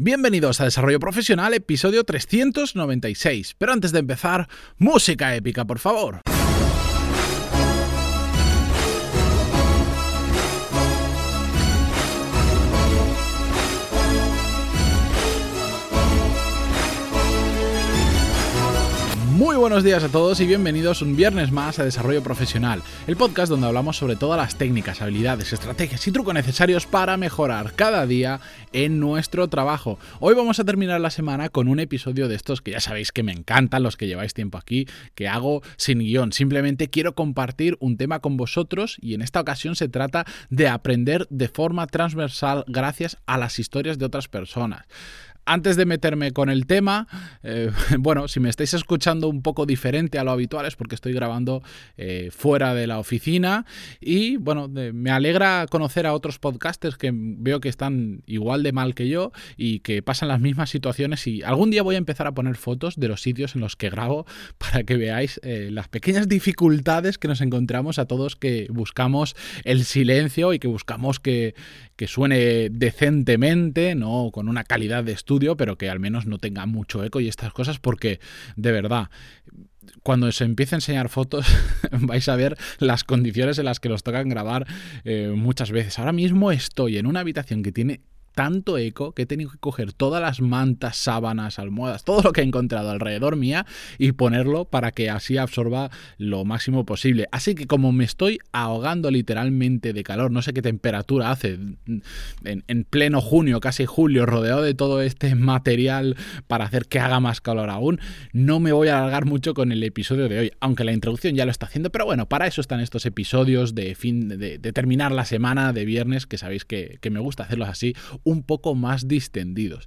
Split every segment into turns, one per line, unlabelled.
Bienvenidos a Desarrollo Profesional, episodio 396. Pero antes de empezar, música épica, por favor. Muy buenos días a todos y bienvenidos un viernes más a Desarrollo Profesional, el podcast donde hablamos sobre todas las técnicas, habilidades, estrategias y trucos necesarios para mejorar cada día en nuestro trabajo. Hoy vamos a terminar la semana con un episodio de estos que ya sabéis que me encantan los que lleváis tiempo aquí, que hago sin guion. Simplemente quiero compartir un tema con vosotros y en esta ocasión se trata de aprender de forma transversal gracias a las historias de otras personas antes de meterme con el tema, eh, bueno, si me estáis escuchando un poco diferente a lo habitual es porque estoy grabando eh, fuera de la oficina y bueno, me alegra conocer a otros podcasters que veo que están igual de mal que yo y que pasan las mismas situaciones y algún día voy a empezar a poner fotos de los sitios en los que grabo para que veáis eh, las pequeñas dificultades que nos encontramos a todos que buscamos el silencio y que buscamos que, que suene decentemente, no con una calidad de estudio pero que al menos no tenga mucho eco y estas cosas, porque de verdad, cuando se empiece a enseñar fotos vais a ver las condiciones en las que los tocan grabar eh, muchas veces. Ahora mismo estoy en una habitación que tiene tanto eco que he tenido que coger todas las mantas, sábanas, almohadas, todo lo que he encontrado alrededor mía y ponerlo para que así absorba lo máximo posible. Así que como me estoy ahogando literalmente de calor, no sé qué temperatura hace en, pleno junio, casi julio, rodeado de todo este material para hacer que haga más calor aún, no me voy a alargar mucho con el episodio de hoy, aunque la introducción ya lo está haciendo, pero bueno, para eso están estos episodios de fin de, terminar la semana de viernes, que sabéis que, me gusta hacerlos así un poco más distendidos.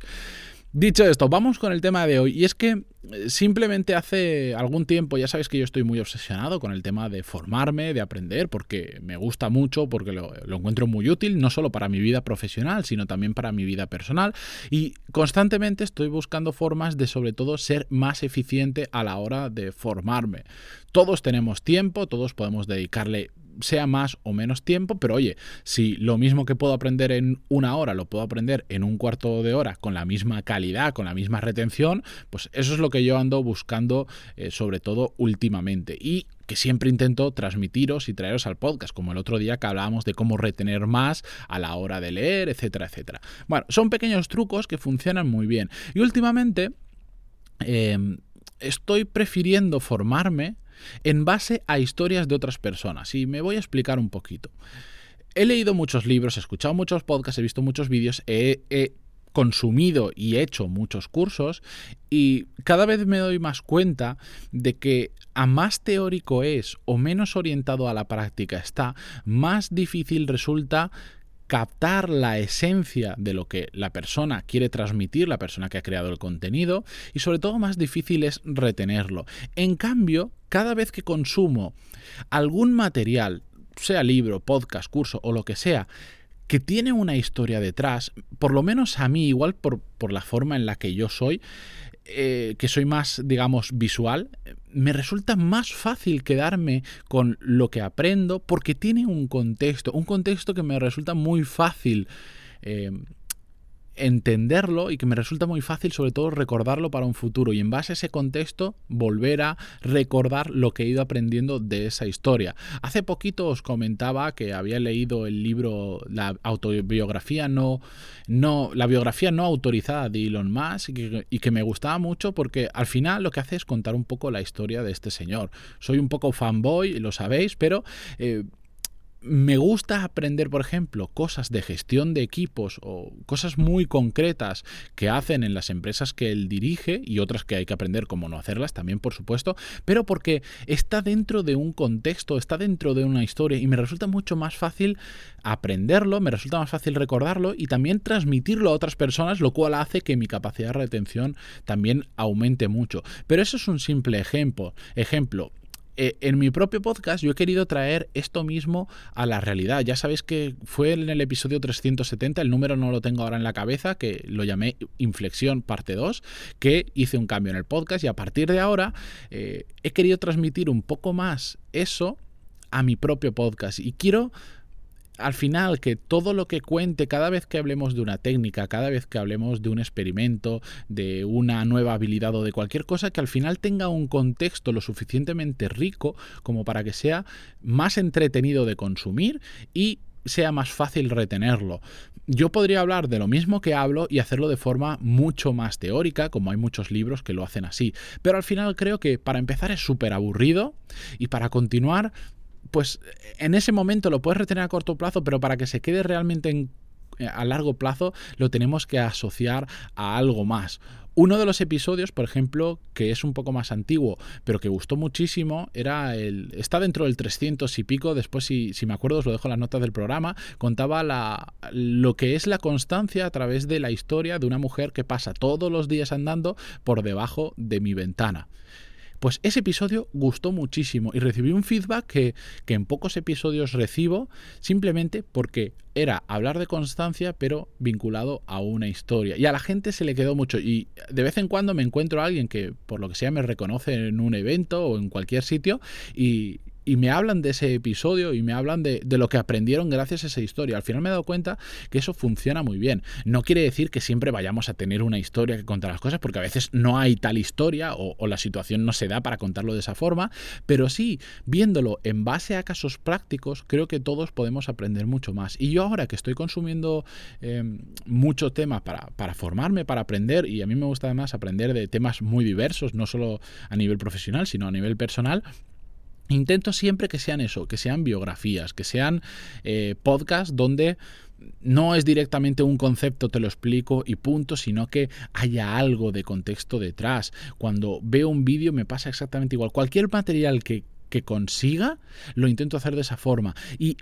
Dicho esto, vamos con el tema de hoy. Y es que eh, simplemente hace algún tiempo, ya sabéis que yo estoy muy obsesionado con el tema de formarme, de aprender, porque me gusta mucho, porque lo, lo, encuentro muy útil, no solo para mi vida profesional, sino también para mi vida personal. Y constantemente estoy buscando formas de sobre todo ser más eficiente a la hora de formarme. Todos tenemos tiempo, todos podemos dedicarle sea más o menos tiempo, pero oye, si lo mismo que puedo aprender en una hora lo puedo aprender en un cuarto de hora con la misma calidad, con la misma retención, pues eso es lo que yo ando buscando eh, sobre todo últimamente. Y que siempre intento transmitiros y traeros al podcast, como el otro día que hablábamos de cómo retener más a la hora de leer, etcétera, etcétera. Bueno, son pequeños trucos que funcionan muy bien. Y últimamente em, estoy prefiriendo formarme en base a historias de otras personas. Y me voy a explicar un poquito. He leído muchos libros, he escuchado muchos podcasts, he visto muchos vídeos, he, consumido y hecho muchos cursos y cada vez me doy más cuenta de que a más teórico es o menos orientado a la práctica está, más difícil resulta captar la esencia de lo que la persona quiere transmitir, la persona que ha creado el contenido, y sobre todo más difícil es retenerlo. En cambio, cada vez que consumo algún material, sea libro, podcast, curso o lo que sea, que tiene una historia detrás, por lo menos a mí, igual por, por la forma en la que yo soy, eh, que soy más, digamos, visual, me resulta más fácil quedarme con lo que aprendo porque tiene un contexto, un contexto que me resulta muy fácil. Eh, entenderlo y que me resulta muy fácil sobre todo recordarlo para un futuro y en base a ese contexto volver a recordar lo que he ido aprendiendo de esa historia. Hace poquito os comentaba que había leído el libro La autobiografía no no la biografía no autorizada de Elon Musk y que, me gustaba mucho porque al final lo que hace es contar un poco la historia de este señor. Soy un poco fanboy, lo sabéis, pero eh, me gusta aprender, por ejemplo, cosas de gestión de equipos o cosas muy concretas que hacen en las empresas que él dirige y otras que hay que aprender cómo no hacerlas también, por supuesto, pero porque está dentro de un contexto, está dentro de una historia y me resulta mucho más fácil aprenderlo, me resulta más fácil recordarlo y también transmitirlo a otras personas, lo cual hace que mi capacidad de retención también aumente mucho. Pero eso es un simple ejemplo. Ejemplo, eh, en mi propio podcast yo he querido traer esto mismo a la realidad. Ya sabéis que fue en el episodio 370, el número no lo tengo ahora en la cabeza, que lo llamé Inflexión parte 2, que hice un cambio en el podcast y a partir de ahora eh, he querido transmitir un poco más eso a mi propio podcast y quiero al final que todo lo que cuente cada vez que hablemos de una técnica, cada vez que hablemos de un experimento, de una nueva habilidad o de cualquier cosa, que al final tenga un contexto lo suficientemente rico como para que sea más entretenido de consumir y sea más fácil retenerlo. Yo podría hablar de lo mismo que hablo y hacerlo de forma mucho más teórica, como hay muchos libros que lo hacen así. Pero al final creo que para empezar es súper aburrido y para continuar pues en ese momento lo puedes retener a corto plazo, pero para que se quede realmente eh, a largo plazo lo tenemos que asociar a algo más. Uno de los episodios, por ejemplo, que es un poco más antiguo, pero que gustó muchísimo, era el. Está dentro del 300 y pico. Después, si, si me acuerdo, os lo dejo en las notas del programa. Contaba la, lo que es la constancia a través de la historia de una mujer que pasa todos los días andando por debajo de mi ventana. Pues ese episodio gustó muchísimo y recibí un feedback que, que en pocos episodios recibo simplemente porque era hablar de constancia pero vinculado a una historia. Y a la gente se le quedó mucho y de vez en cuando me encuentro a alguien que por lo que sea me reconoce en un evento o en cualquier sitio y, y me hablan de ese episodio y me hablan de, lo que aprendieron gracias a esa historia. Al final me he dado cuenta que eso funciona muy bien. No quiere decir que siempre vayamos a tener una historia que contar las cosas, porque a veces no hay tal historia o, la situación no se da para contarlo de esa forma, pero sí, viéndolo en base a casos prácticos, creo que todos podemos aprender mucho más. Y yo ahora que estoy consumiendo eh, mucho tema para, para formarme, para aprender, y a mí me gusta además aprender de temas muy diversos, no solo a nivel profesional, sino a nivel personal, Intento siempre que sean eso, que sean biografías, que sean eh, podcasts donde no es directamente un concepto, te lo explico y punto, sino que haya algo de contexto detrás. Cuando veo un vídeo me pasa exactamente igual. Cualquier material que, consiga, lo intento hacer de esa forma. Y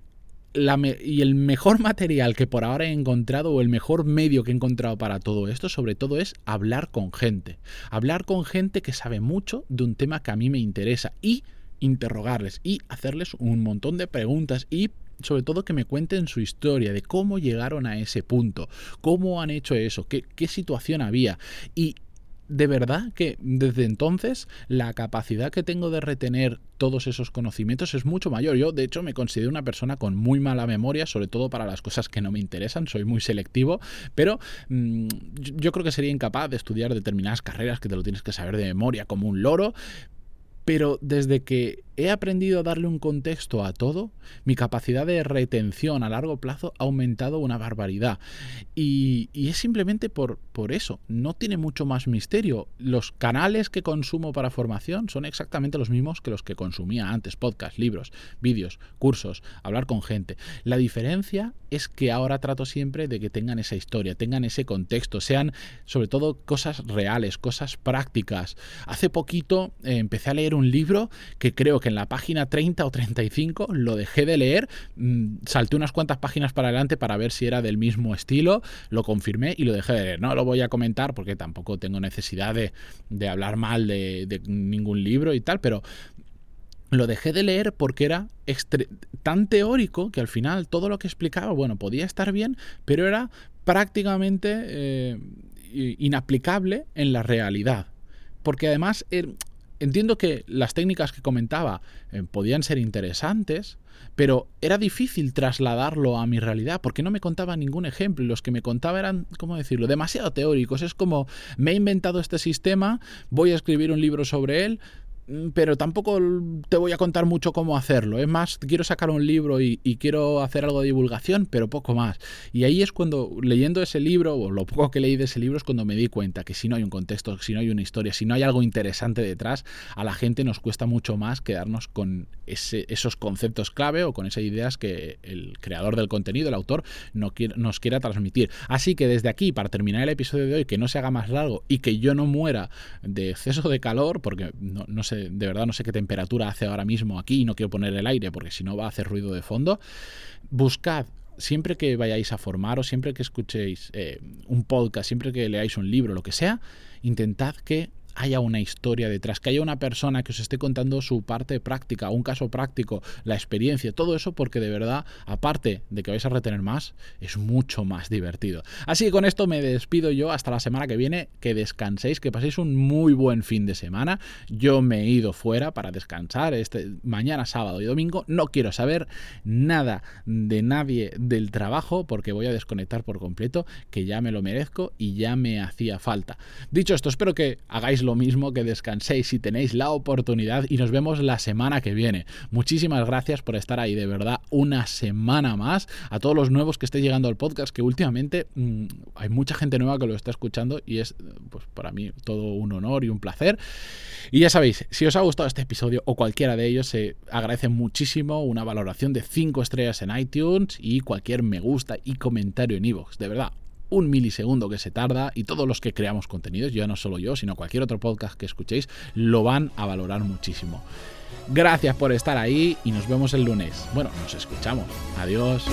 y el mejor material que por ahora he encontrado o el mejor medio que he encontrado para todo esto, sobre todo, es hablar con gente. Hablar con gente que sabe mucho de un tema que a mí me interesa y interrogarles y hacerles un montón de preguntas y sobre todo que me cuenten su historia de cómo llegaron a ese punto, cómo han hecho eso, qué, qué situación había. Y de verdad que desde entonces la capacidad que tengo de retener todos esos conocimientos es mucho mayor. Yo, de hecho, me considero una persona con muy mala memoria, sobre todo para las cosas que no me interesan, soy muy selectivo, pero mm, yo creo que sería incapaz de estudiar determinadas carreras que te lo tienes que saber de memoria como un loro, pero desde que he aprendido a darle un contexto a todo, mi capacidad de retención a largo plazo ha aumentado una barbaridad. Y, es simplemente por, por eso, no tiene mucho más misterio. Los canales que consumo para formación son exactamente los mismos que los que consumía antes, podcasts, libros, vídeos, cursos, hablar con gente. La diferencia es que ahora trato siempre de que tengan esa historia, tengan ese contexto, sean sobre todo cosas reales, cosas prácticas. Hace poquito eh, empecé a leer un libro que creo que en la página 30 o 35 lo dejé de leer, mm, salté unas cuantas páginas para adelante para ver si era del mismo estilo, lo confirmé y lo dejé de leer. No lo voy a comentar porque tampoco tengo necesidad de, hablar mal de, ningún libro y tal, pero lo dejé de leer porque era tan teórico que al final todo lo que explicaba, bueno, podía estar bien, pero era prácticamente eh, inaplicable en la realidad. Porque además er, entiendo que las técnicas que comentaba eh, podían ser interesantes, pero era difícil trasladarlo a mi realidad porque no me contaba ningún ejemplo los que me contaba eran, ¿cómo decirlo?, demasiado teóricos. Es como, me he inventado este sistema, voy a escribir un libro sobre él, pero tampoco te voy a contar mucho cómo hacerlo. Es más, quiero sacar un libro y, quiero hacer algo de divulgación, pero poco más. Y ahí es cuando, leyendo ese libro, o lo poco que leí de ese libro, es cuando me di cuenta que si no hay un contexto, si no hay una historia, si no hay algo interesante detrás, a la gente nos cuesta mucho más quedarnos con esos conceptos clave o con esas ideas que el creador del contenido, el autor, no nos quiera transmitir. Así que desde aquí, para terminar el episodio de hoy, que no se haga más largo y que yo no muera de exceso de calor, porque no, no sé de verdad no sé qué temperatura hace ahora mismo aquí y no quiero poner el aire porque si no va a hacer ruido de fondo, buscad siempre que vayáis a formar o siempre que escuchéis eh, un podcast, siempre que leáis un libro, lo que sea, intentad que haya una historia detrás, que haya una persona que os esté contando su parte práctica, un caso práctico, la experiencia, todo eso porque de verdad, aparte de que vais a retener más, es mucho más divertido. Así que con esto me despido yo hasta la semana que viene, que descanséis, que paséis un muy buen fin de semana. Yo me he ido fuera para descansar este mañana sábado y domingo, no quiero saber nada de nadie del trabajo porque voy a desconectar por completo, que ya me lo merezco y ya me hacía falta. Dicho esto, espero que hagáis lo mismo, que descanséis si tenéis la oportunidad y nos vemos la semana que viene. Muchísimas gracias por estar ahí, de verdad, una semana más. A todos los nuevos que estéis llegando al podcast, que últimamente mmm, hay mucha gente nueva que lo está escuchando y es pues para mí todo un honor y un placer. Y ya sabéis, si os ha gustado este episodio o cualquiera de ellos, se agradece muchísimo una valoración de 5 estrellas en iTunes y cualquier me gusta y comentario en iVoox. De verdad, un milisegundo que se tarda y todos los que creamos contenidos, ya no solo yo, sino cualquier otro podcast que escuchéis, lo van a valorar muchísimo. Gracias por estar ahí y nos vemos el lunes. Bueno, nos escuchamos. Adiós.